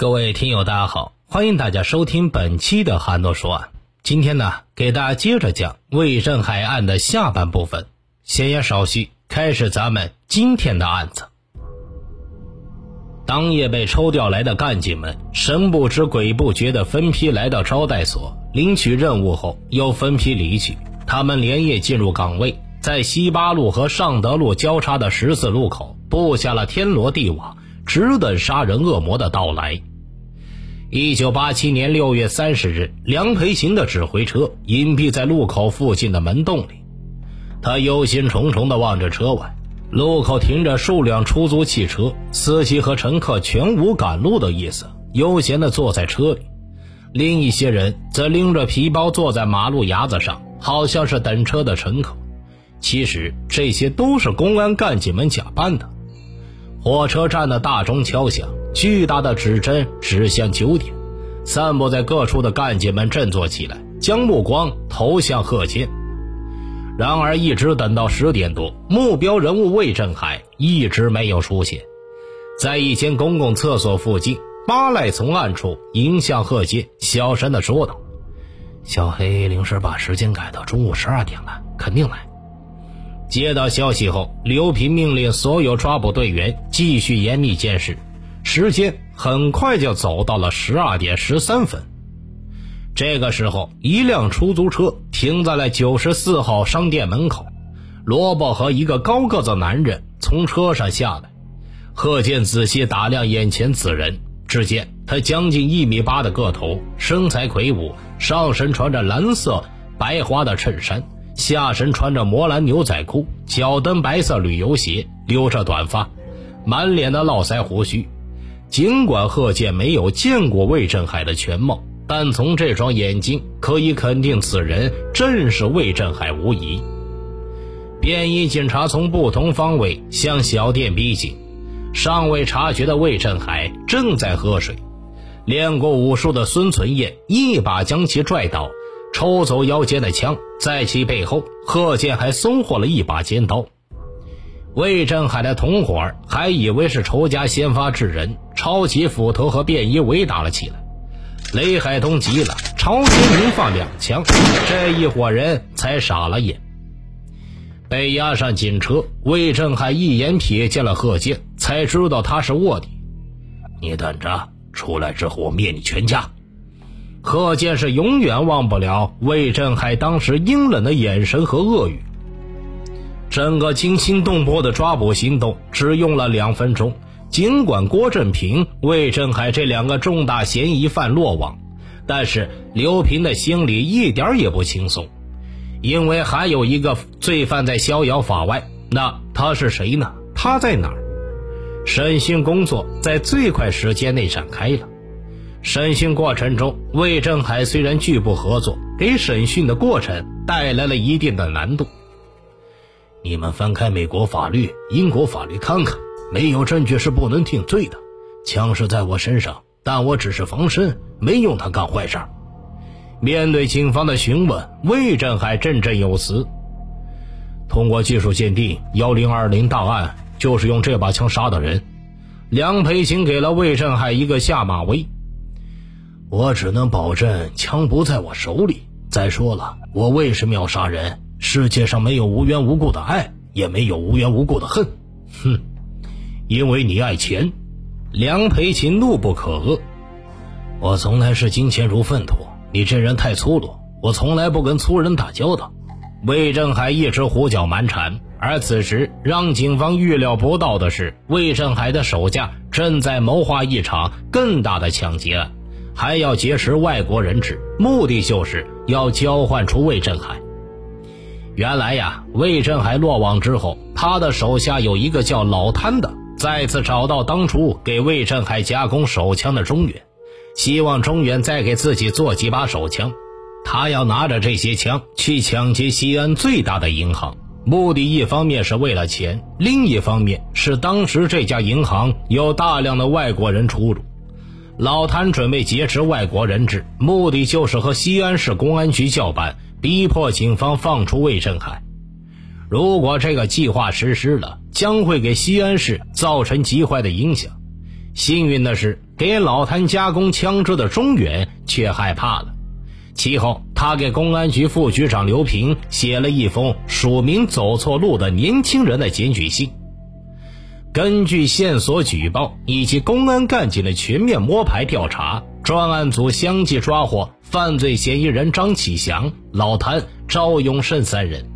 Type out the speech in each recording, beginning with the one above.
各位听友，大家好，欢迎大家收听本期的韩诺说案。今天呢，给大家接着讲魏镇海案的下半部分。闲言少叙，开始咱们今天的案子。当夜被抽调来的干警们神不知鬼不觉地分批来到招待所领取任务后，又分批离去。他们连夜进入岗位，在西八路和尚德路交叉的十字路口布下了天罗地网，只等杀人恶魔的到来。一九八七年六月三十日，梁培行的指挥车隐蔽在路口附近的门洞里。他忧心忡忡地望着车外，路口停着数辆出租汽车，司机和乘客全无赶路的意思，悠闲地坐在车里。另一些人则拎着皮包坐在马路牙子上，好像是等车的乘客。其实这些都是公安干警们假扮的。火车站的大钟敲响。巨大的指针指向九点，散布在各处的干警们振作起来，将目光投向贺建。然而，一直等到十点多，目标人物魏振海一直没有出现。在一间公共厕所附近，巴赖从暗处迎向贺建，小声地说道：“小黑临时把时间改到中午十二点了，肯定来。”接到消息后，刘平命令所有抓捕队员继续严密监视。时间很快就走到了十二点十三分，这个时候，一辆出租车停在了九十四号商店门口。萝卜和一个高个子男人从车上下来。贺建仔细打量眼前此人，只见他将近一米八的个头，身材魁梧，上身穿着蓝色白花的衬衫，下身穿着魔蓝牛仔裤，脚蹬白色旅游鞋，留着短发，满脸的络腮胡须。尽管贺建没有见过魏振海的全貌，但从这双眼睛可以肯定此人正是魏振海无疑。便衣警察从不同方位向小店逼近，尚未察觉的魏振海正在喝水。练过武术的孙存燕一把将其拽倒，抽走腰间的枪，在其背后，贺建还松获了一把尖刀。魏振海的同伙还以为是仇家先发制人，抄起斧头和便衣围打了起来。雷海东急了，朝前鸣放两枪，这一伙人才傻了眼。被押上警车，魏振海一眼瞥见了贺建，才知道他是卧底。你等着，出来之后我灭你全家！贺建是永远忘不了魏振海当时阴冷的眼神和恶语。整个惊心动魄的抓捕行动只用了两分钟。尽管郭振平、魏振海这两个重大嫌疑犯落网，但是刘平的心里一点也不轻松，因为还有一个罪犯在逍遥法外。那他是谁呢？他在哪儿？审讯工作在最快时间内展开了。审讯过程中，魏振海虽然拒不合作，给审讯的过程带来了一定的难度。你们翻开美国法律、英国法律看看，没有证据是不能定罪的。枪是在我身上，但我只是防身，没用它干坏事。面对警方的询问，魏振海振振有词。通过技术鉴定，幺零二零大案就是用这把枪杀的人。梁培琴给了魏振海一个下马威。我只能保证枪不在我手里。再说了，我为什么要杀人？世界上没有无缘无故的爱，也没有无缘无故的恨。哼，因为你爱钱。梁培琴怒不可遏。我从来视金钱如粪土，你这人太粗鲁，我从来不跟粗人打交道。魏振海一直胡搅蛮缠，而此时让警方预料不到的是，魏振海的手下正在谋划一场更大的抢劫案，还要劫持外国人质，目的就是要交换出魏振海。原来呀，魏振海落网之后，他的手下有一个叫老贪的，再次找到当初给魏振海加工手枪的中原，希望中原再给自己做几把手枪。他要拿着这些枪去抢劫西安最大的银行，目的一方面是为了钱，另一方面是当时这家银行有大量的外国人出入。老谭准备劫持外国人质，目的就是和西安市公安局叫板。逼迫警方放出魏振海。如果这个计划实施了，将会给西安市造成极坏的影响。幸运的是，给老谭加工枪支的中原却害怕了。其后，他给公安局副局长刘平写了一封署名走错路的年轻人的检举信。根据线索举报以及公安干警的全面摸排调查，专案组相继抓获犯罪嫌疑人张启祥、老谭、赵永胜三人。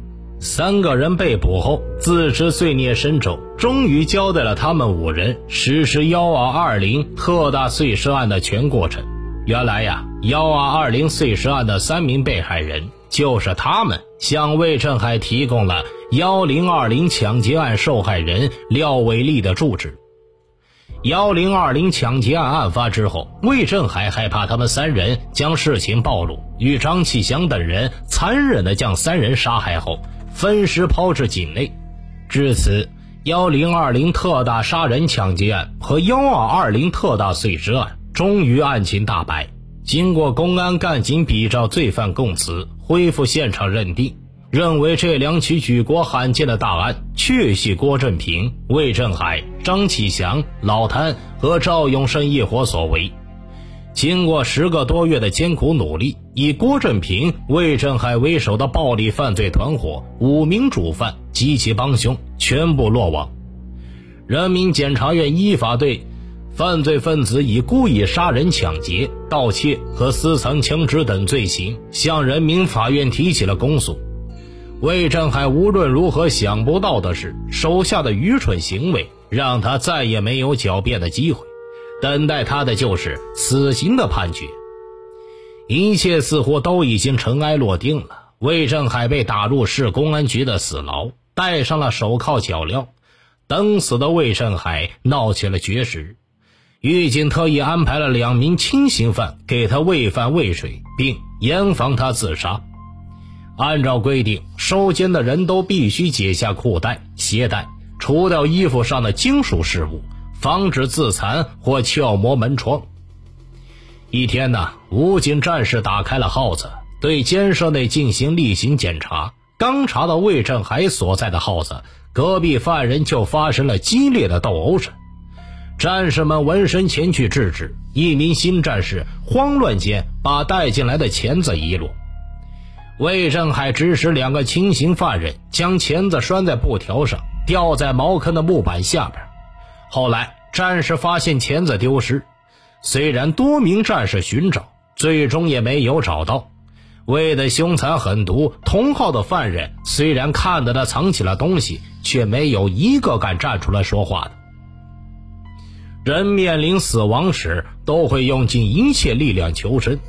三个人被捕后，自知罪孽深重，终于交代了他们五人实施幺二二零特大碎尸案的全过程。原来呀，幺二二零碎尸案的三名被害人，就是他们向魏振海提供了幺零二零抢劫案受害人廖伟丽的住址。幺零二零抢劫案案发之后，魏振海害怕他们三人将事情暴露，与张启祥等人残忍地将三人杀害后。分尸抛至井内，至此，幺零二零特大杀人抢劫案和幺二二零特大碎尸案终于案情大白。经过公安干警比照罪犯供词，恢复现场认定，认为这两起举国罕见的大案确系郭振平、魏振海、张启祥、老谭和赵永胜一伙所为。经过十个多月的艰苦努力，以郭振平、魏振海为首的暴力犯罪团伙五名主犯及其帮凶全部落网。人民检察院依法对犯罪分子以故意杀人、抢劫、盗窃和私藏枪支等罪行向人民法院提起了公诉。魏振海无论如何想不到的是，手下的愚蠢行为让他再也没有狡辩的机会。等待他的就是死刑的判决。一切似乎都已经尘埃落定了。魏振海被打入市公安局的死牢，戴上了手铐脚镣。等死的魏振海闹起了绝食，狱警特意安排了两名轻刑犯给他喂饭喂水，并严防他自杀。按照规定，收监的人都必须解下裤带、鞋带，除掉衣服上的金属饰物。防止自残或撬磨门窗。一天呢，武警战士打开了号子，对监舍内进行例行检查。刚查到魏振海所在的号子，隔壁犯人就发生了激烈的斗殴声。战士们闻声前去制止，一名新战士慌乱间把带进来的钳子遗落。魏振海指使两个轻刑犯人将钳子拴在布条上，吊在茅坑的木板下边。后来，战士发现钳子丢失，虽然多名战士寻找，最终也没有找到。为的凶残狠毒，同号的犯人虽然看到他藏起了东西，却没有一个敢站出来说话的。人面临死亡时，都会用尽一切力量求生。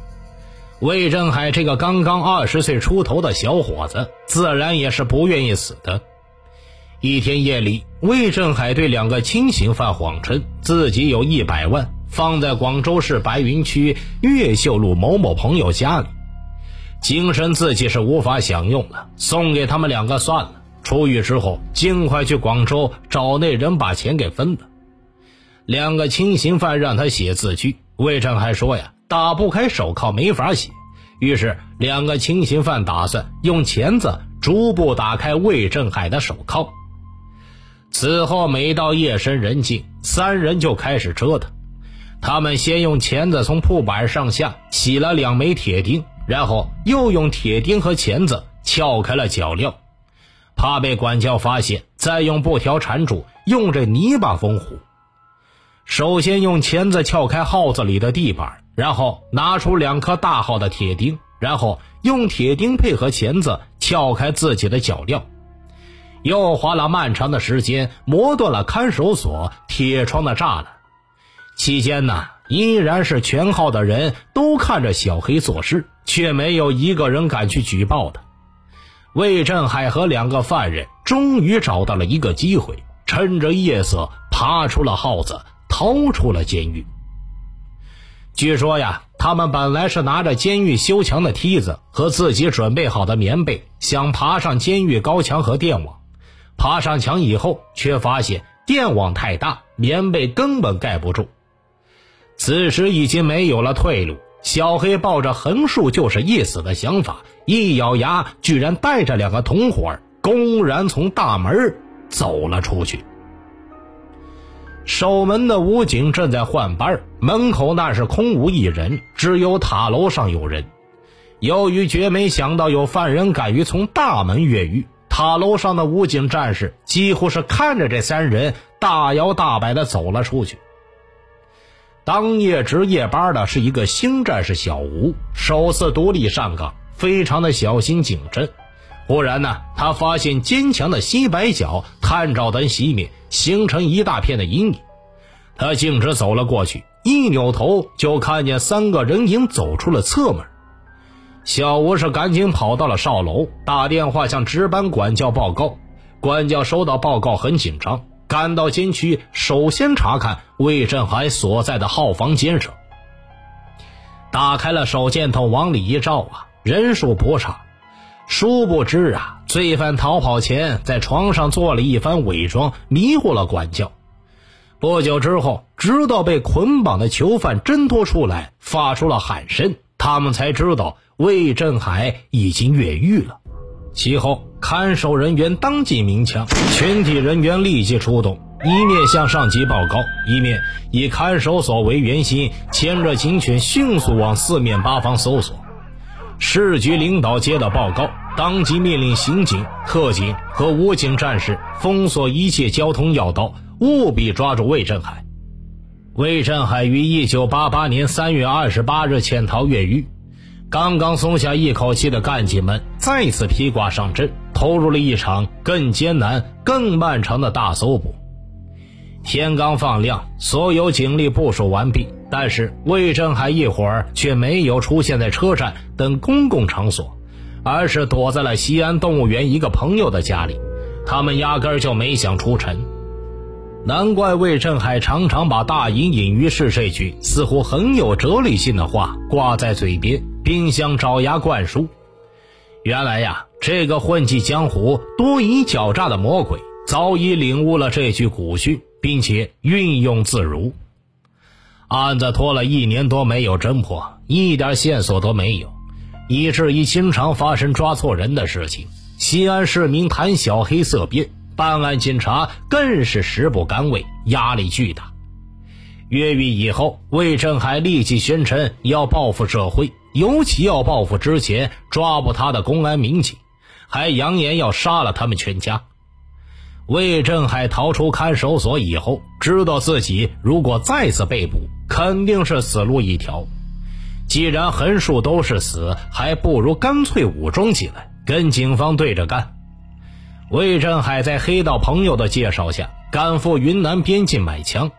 魏振海这个刚刚二十岁出头的小伙子，自然也是不愿意死的。一天夜里，魏振海对两个轻刑犯谎称自己有一百万放在广州市白云区越秀路某某朋友家里，精神自己是无法享用了，送给他们两个算了。出狱之后，尽快去广州找那人把钱给分了。两个轻刑犯让他写字据，魏振海说呀，打不开手铐，没法写。于是，两个轻刑犯打算用钳子逐步打开魏振海的手铐。此后，每到夜深人静，三人就开始折腾。他们先用钳子从铺板上下起了两枚铁钉，然后又用铁钉和钳子撬开了脚镣，怕被管教发现，再用布条缠住，用这泥巴封虎。首先用钳子撬开号子里的地板，然后拿出两颗大号的铁钉，然后用铁钉配合钳子撬开自己的脚镣。又花了漫长的时间磨断了看守所铁窗的栅栏，期间呢，依然是全号的人都看着小黑做事，却没有一个人敢去举报他。魏振海和两个犯人终于找到了一个机会，趁着夜色爬出了号子，逃出了监狱。据说呀，他们本来是拿着监狱修墙的梯子和自己准备好的棉被，想爬上监狱高墙和电网。爬上墙以后，却发现电网太大，棉被根本盖不住。此时已经没有了退路，小黑抱着横竖就是一死的想法，一咬牙，居然带着两个同伙公然从大门走了出去。守门的武警正在换班，门口那是空无一人，只有塔楼上有人。由于绝没想到有犯人敢于从大门越狱，塔楼上的武警战士几乎是看着这三人大摇大摆地走了出去。当夜值夜班的是一个新战士小吴，首次独立上岗，非常的小心谨慎。忽然呢，他发现坚强的西北角探照灯熄灭，形成一大片的阴影。他径直走了过去，一扭头就看见三个人影走出了侧门。小吴是赶紧跑到了哨楼，打电话向值班管教报告。管教收到报告很紧张，赶到监区，首先查看魏振海所在的号房间上。打开了手电筒，往里一照啊，人数不差。殊不知啊，罪犯逃跑前在床上做了一番伪装，迷惑了管教。不久之后，直到被捆绑的囚犯挣脱出来，发出了喊声，他们才知道魏振海已经越狱了。其后，看守人员当即鸣枪，全体人员立即出动，一面向上级报告，一面以看守所为圆心，牵着警犬迅速往四面八方搜索。市局领导接到报告，当即命令刑警、特警和武警战士封锁一切交通要道，务必抓住魏振海。魏振海于一九八八年三月二十八日潜逃越狱，刚刚松下一口气的干警们再次披挂上阵，投入了一场更艰难、更漫长的大搜捕。天刚放亮，所有警力部署完毕。但是魏振海一伙儿却没有出现在车站等公共场所，而是躲在了西安动物园一个朋友的家里。他们压根儿就没想出城。难怪魏振海常常把“大隐隐于市”这句似乎很有哲理性的话挂在嘴边，并向爪牙灌输。原来呀，这个混迹江湖、多疑狡诈的魔鬼早已领悟了这句古训，并且运用自如。案子拖了一年多没有侦破，一点线索都没有，以至于经常发生抓错人的事情。西安市民谈小黑色变，办案警察更是食不甘味，压力巨大。越狱以后，魏振海立即宣称要报复社会，尤其要报复之前抓捕他的公安民警，还扬言要杀了他们全家。魏振海逃出看守所以后，知道自己如果再次被捕，肯定是死路一条。既然横竖都是死，还不如干脆武装起来，跟警方对着干。魏振海在黑道朋友的介绍下，赶赴云南边境买枪。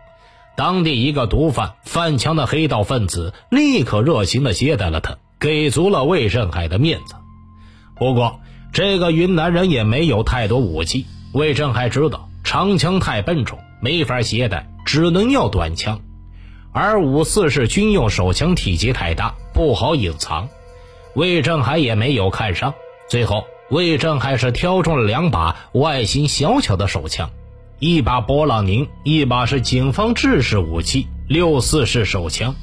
当地一个毒贩贩枪的黑道分子立刻热情地接待了他，给足了魏振海的面子。不过，这个云南人也没有太多武器。魏振海知道长枪太笨重，没法携带，只能要短枪，而五四式军用手枪体积太大，不好隐藏。魏振海也没有看上，最后魏振海是挑中了两把外形小巧的手枪，一把勃朗宁，一把是警方制式武器六四式手枪。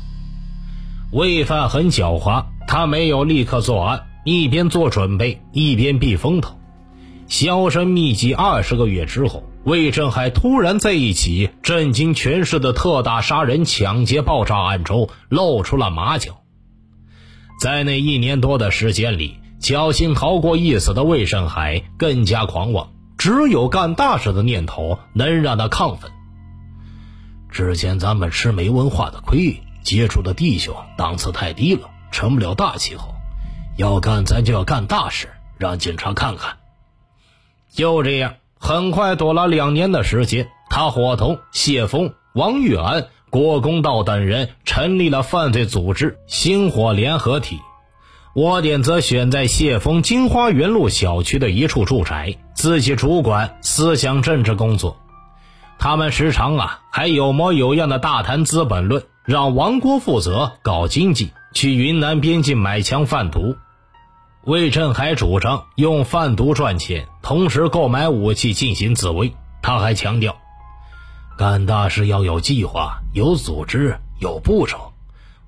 魏犯很狡猾，他没有立刻作案，一边做准备，一边避风头。销声匿迹二十个月之后，魏振海突然在一起震惊全市的特大杀人、抢劫、爆炸案中露出了马脚。在那一年多的时间里，侥幸逃过一死的魏振海更加狂妄，只有干大事的念头能让他亢奋。之前咱们吃没文化的亏，接触的弟兄档次太低了，成不了大气候。要干，咱就要干大事，让警察看看。就这样，很快躲了两年的时间，他伙同谢峰、王玉安、郭公道等人成立了犯罪组织“星火联合体”。窝点则选在谢峰金花园路小区的一处住宅，自己主管思想政治工作。他们时常啊，还有模有样的大谈《资本论》，让王国负责搞经济，去云南边境买枪贩毒。魏振海主张用贩毒赚钱，同时购买武器进行自卫。他还强调，干大事要有计划、有组织、有步骤。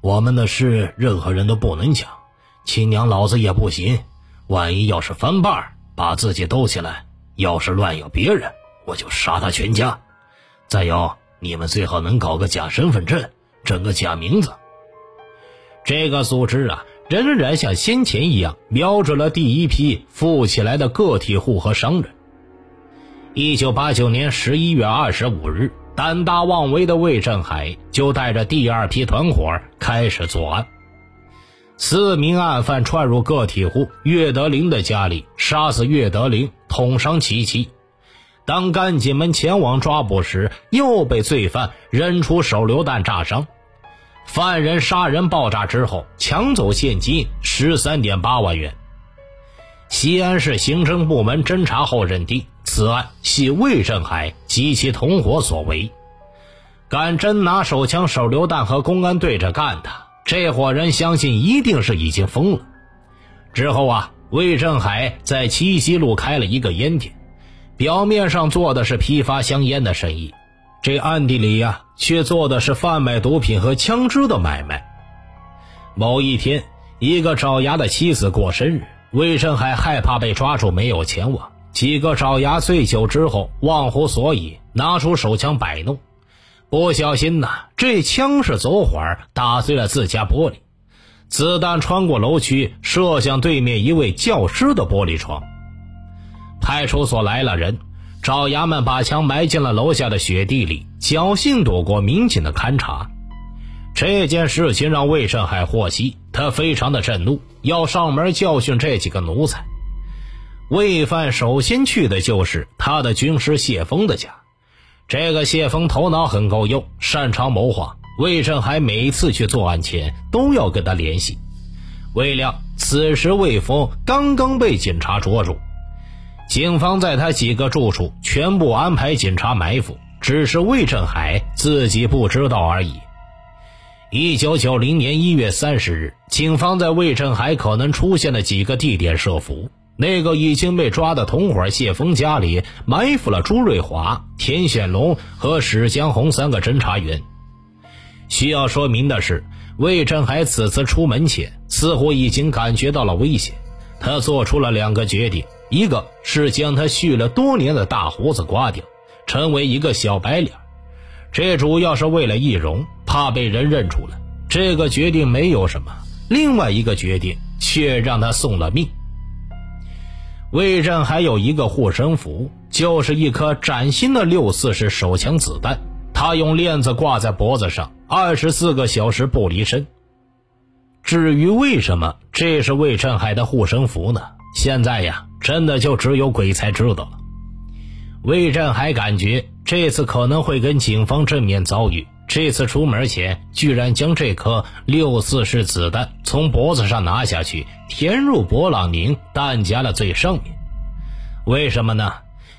我们的事，任何人都不能抢，亲娘老子也不行。万一要是翻瓣，把自己兜起来；要是乱咬别人，我就杀他全家。再有，你们最好能搞个假身份证，整个假名字。这个组织啊，仍然像先前一样，瞄准了第一批富起来的个体户和商人。一九八九年十一月二十五日，胆大妄为的魏振海就带着第二批团伙开始作案。四名案犯窜入个体户岳德林的家里，杀死岳德林，捅伤其妻。当干警们前往抓捕时，又被罪犯扔出手榴弹炸伤。犯人杀人爆炸之后，抢走现金十三点八万元。西安市刑侦部门侦查后认定，此案系魏振海及其同伙所为。敢真拿手枪、手榴弹和公安对着干的。这伙人相信一定是已经疯了。之后啊，魏振海在七西路开了一个烟店，表面上做的是批发香烟的生意，这暗地里呀，却做的是贩卖毒品和枪支的买卖。某一天，一个爪牙的妻子过生日，魏振海害怕被抓住，没有前往。几个爪牙醉酒之后忘乎所以，拿出手枪摆弄。不小心呐，这枪是走火，打碎了自家玻璃，子弹穿过楼区，射向对面一位教师的玻璃窗。派出所来了人，爪牙们把枪埋进了楼下的雪地里，侥幸躲过民警的勘查。这件事情让魏胜海获悉，他非常的震怒，要上门教训这几个奴才。魏犯首先去的就是他的军师谢峰的家。这个谢峰头脑很够用，擅长谋划。魏振海每次去作案前都要跟他联系。未料此时魏峰刚刚被警察捉住，警方在他几个住处全部安排警察埋伏，只是魏振海自己不知道而已。一九九零年一月三十日，警方在魏振海可能出现的几个地点设伏。那个已经被抓的同伙谢峰家里埋伏了朱瑞华、田显龙和史江红三个侦查员。需要说明的是，魏振海此次出门前似乎已经感觉到了危险，他做出了两个决定：一个是将他蓄了多年的大胡子刮掉，成为一个小白脸，这主要是为了易容，怕被人认出来。这个决定没有什么；另外一个决定却让他送了命。魏震还有一个护身符，就是一颗崭新的六四式手枪子弹。他用链子挂在脖子上，二十四个小时不离身。至于为什么这是魏振海的护身符呢？现在呀，真的就只有鬼才知道了。魏振海感觉这次可能会跟警方正面遭遇。这次出门前，居然将这颗六四式子弹从脖子上拿下去，填入勃朗宁弹夹的最上面。为什么呢？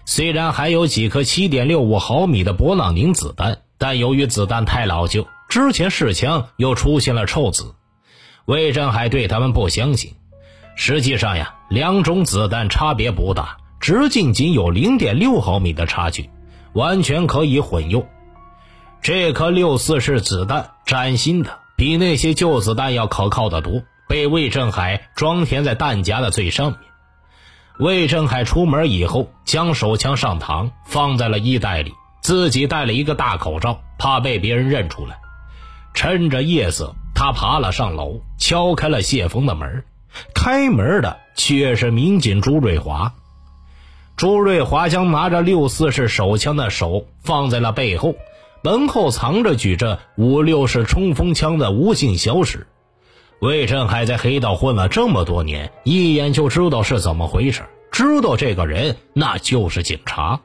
虽然还有几颗七点六五毫米的勃朗宁子弹，但由于子弹太老旧，之前试枪又出现了臭子。魏振海对他们不相信。实际上呀，两种子弹差别不大，直径仅有零点六毫米的差距，完全可以混用。这颗六四式子弹崭新的，比那些旧子弹要可靠的多。被魏振海装填在弹夹的最上面。魏振海出门以后，将手枪上膛，放在了衣袋里，自己戴了一个大口罩，怕被别人认出来。趁着夜色，他爬了上楼，敲开了谢峰的门。开门的却是民警朱瑞华。朱瑞华将拿着六四式手枪的手放在了背后。门后藏着举着五六式冲锋枪的吴姓小史，魏振海在黑道混了这么多年，一眼就知道是怎么回事，知道这个人那就是警察。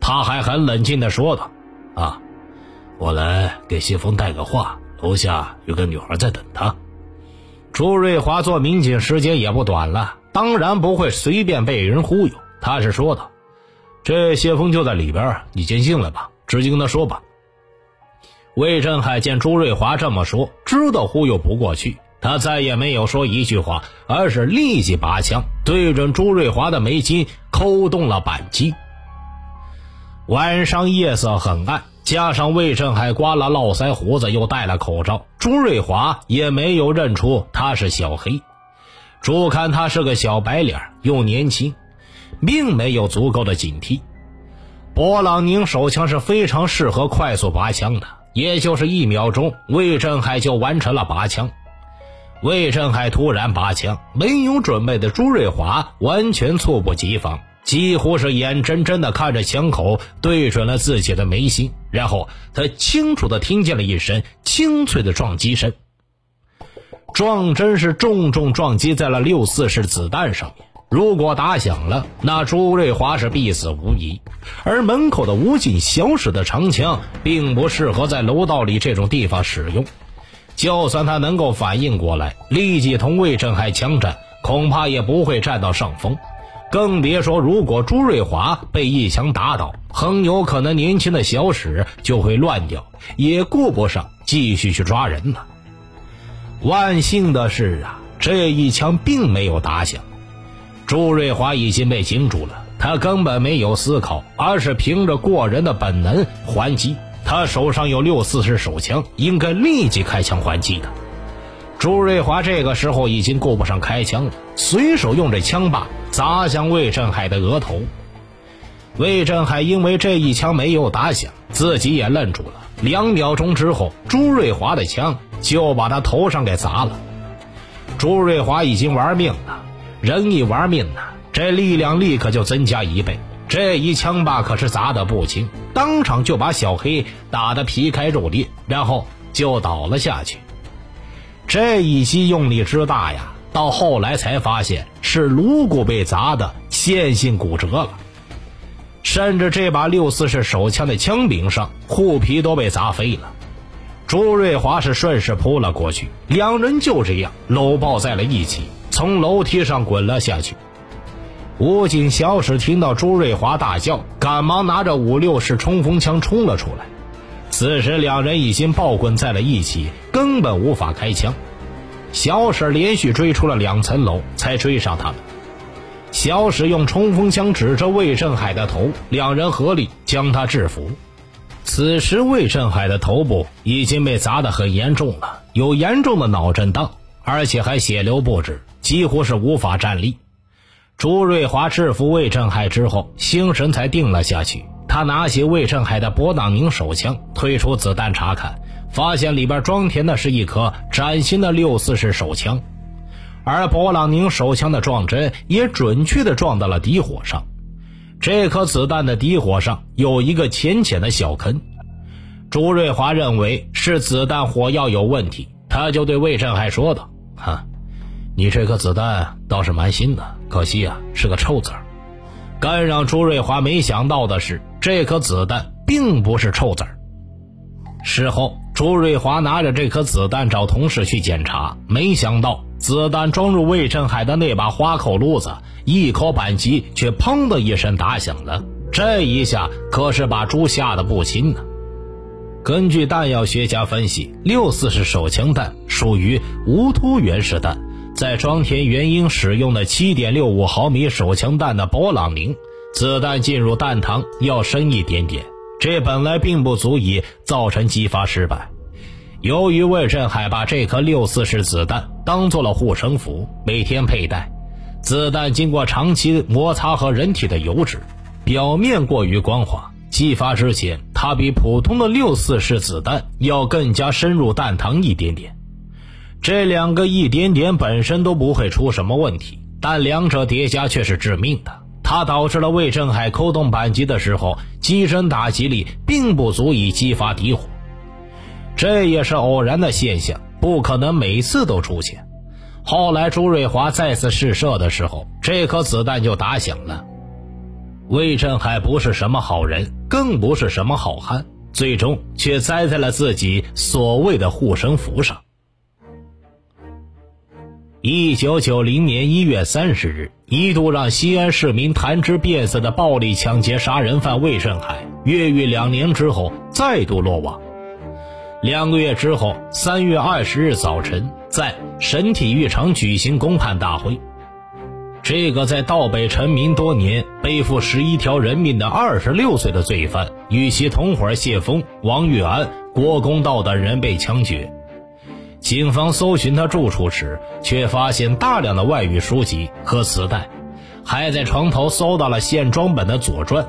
他还很冷静地说道：“啊，我来给谢峰带个话，楼下有个女孩在等他。”朱瑞华做民警时间也不短了，当然不会随便被人忽悠。他是说道：“这谢峰就在里边，你先进来吧，直接跟他说吧。”魏振海见朱瑞华这么说，知道忽悠不过去，他再也没有说一句话，而是立即拔枪对准朱瑞华的眉心，扣动了扳机。晚上夜色很暗，加上魏振海刮了络腮胡子，又戴了口罩，朱瑞华也没有认出他是小黑。朱看他是个小白脸，又年轻，并没有足够的警惕。勃朗宁手枪是非常适合快速拔枪的，也就是一秒钟，魏振海就完成了拔枪。魏振海突然拔枪，没有准备的朱瑞华完全猝不及防，几乎是眼睁睁的看着枪口对准了自己的眉心，然后他清楚的听见了一声清脆的撞击声，撞针是重重撞击在了六四式子弹上面。如果打响了，那朱瑞华是必死无疑。而门口的武警小史的长枪，并不适合在楼道里这种地方使用。就算他能够反应过来，立即同魏振海枪战，恐怕也不会占到上风。更别说，如果朱瑞华被一枪打倒，很有可能年轻的小史就会乱掉，也顾不上继续去抓人了。万幸的是啊，这一枪并没有打响。朱瑞华已经被惊住了，他根本没有思考，而是凭着过人的本能还击。他手上有六四式手枪，应该立即开枪还击的。朱瑞华这个时候已经顾不上开枪了，随手用这枪把砸向魏振海的额头。魏振海因为这一枪没有打响，自己也愣住了。两秒钟之后，朱瑞华的枪就把他头上给砸了。朱瑞华已经玩命了。人一玩命呢，这力量立刻就增加一倍。这一枪把可是砸得不轻，当场就把小黑打得皮开肉裂，然后就倒了下去。这一击用力之大呀，到后来才发现是颅骨被砸的线性骨折了，甚至这把六四式手枪的枪柄上护皮都被砸飞了。朱瑞华是顺势扑了过去，两人就这样搂抱在了一起。从楼梯上滚了下去。武警小史听到朱瑞华大叫，赶忙拿着五六式冲锋枪冲了出来。此时两人已经抱滚在了一起，根本无法开枪。小史连续追出了两层楼，才追上他们。小史用冲锋枪指着魏振海的头，两人合力将他制服。此时魏振海的头部已经被砸得很严重了，有严重的脑震荡，而且还血流不止。几乎是无法站立。朱瑞华制服魏振海之后，心神才定了下去。他拿起魏振海的勃朗宁手枪，推出子弹查看，发现里边装填的是一颗崭新的六四式手枪，而勃朗宁手枪的撞针也准确的撞到了底火上。这颗子弹的底火上有一个浅浅的小坑。朱瑞华认为是子弹火药有问题，他就对魏振海说道：“哈。”你这颗子弹倒是蛮新的，可惜啊是个臭子儿。更让朱瑞华没想到的是，这颗子弹并不是臭子儿。事后，朱瑞华拿着这颗子弹找同事去检查，没想到子弹装入魏振海的那把花口撸子，一口扳机却砰的一声打响了。这一下可是把朱吓得不轻呢。根据弹药学家分析，六四式手枪弹属于无突源式弹。在装填原英使用的7.65毫米手枪弹的勃朗宁，子弹进入弹膛要深一点点，这本来并不足以造成激发失败。由于魏振海把这颗六四式子弹当做了护身符，每天佩戴，子弹经过长期摩擦和人体的油脂，表面过于光滑，激发之前，它比普通的六四式子弹要更加深入弹膛一点点。这两个一点点本身都不会出什么问题，但两者叠加却是致命的。它导致了魏振海扣动扳机的时候，机身打击力并不足以激发底火。这也是偶然的现象，不可能每次都出现。后来朱瑞华再次试射的时候，这颗子弹就打响了。魏振海不是什么好人，更不是什么好汉，最终却栽在了自己所谓的护身符上。一九九零年一月三十日，一度让西安市民谈之变色的暴力抢劫杀人犯魏振海，越狱两年之后再度落网。两个月之后，三月二十日早晨，在省体育场举行公判大会。这个在道北成名多年、背负十一条人命的二十六岁的罪犯，与其同伙谢峰、王玉安、郭公道等人被枪决。警方搜寻他住处时，却发现大量的外语书籍和磁带，还在床头搜到了现装本的《左传》。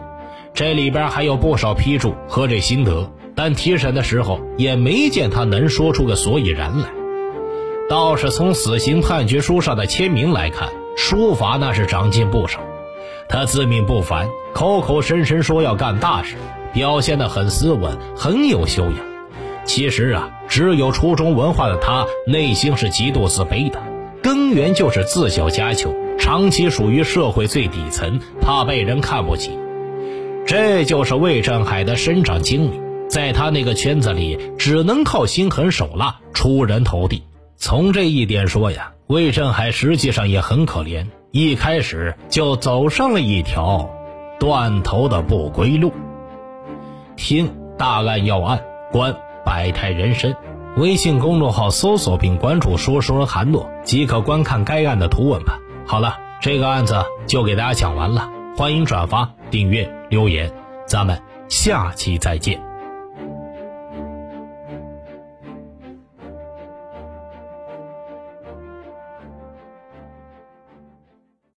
这里边还有不少批注和这心得，但提审的时候也没见他能说出个所以然来。倒是从死刑判决书上的签名来看，书法那是长进不少。他自命不凡，口口声声说要干大事，表现得很斯文，很有修养。其实啊，只有初中文化的他，内心是极度自卑的，根源就是自小家穷，长期属于社会最底层，怕被人看不起。这就是魏振海的生长经历，在他那个圈子里，只能靠心狠手辣出人头地。从这一点说呀，魏振海实际上也很可怜，一开始就走上了一条断头的不归路。听大案要案，观百态人生。微信公众号搜索并关注“说书人韩诺”，即可观看该案的图文版。好了，这个案子就给大家讲完了。欢迎转发、订阅、留言，咱们下期再见。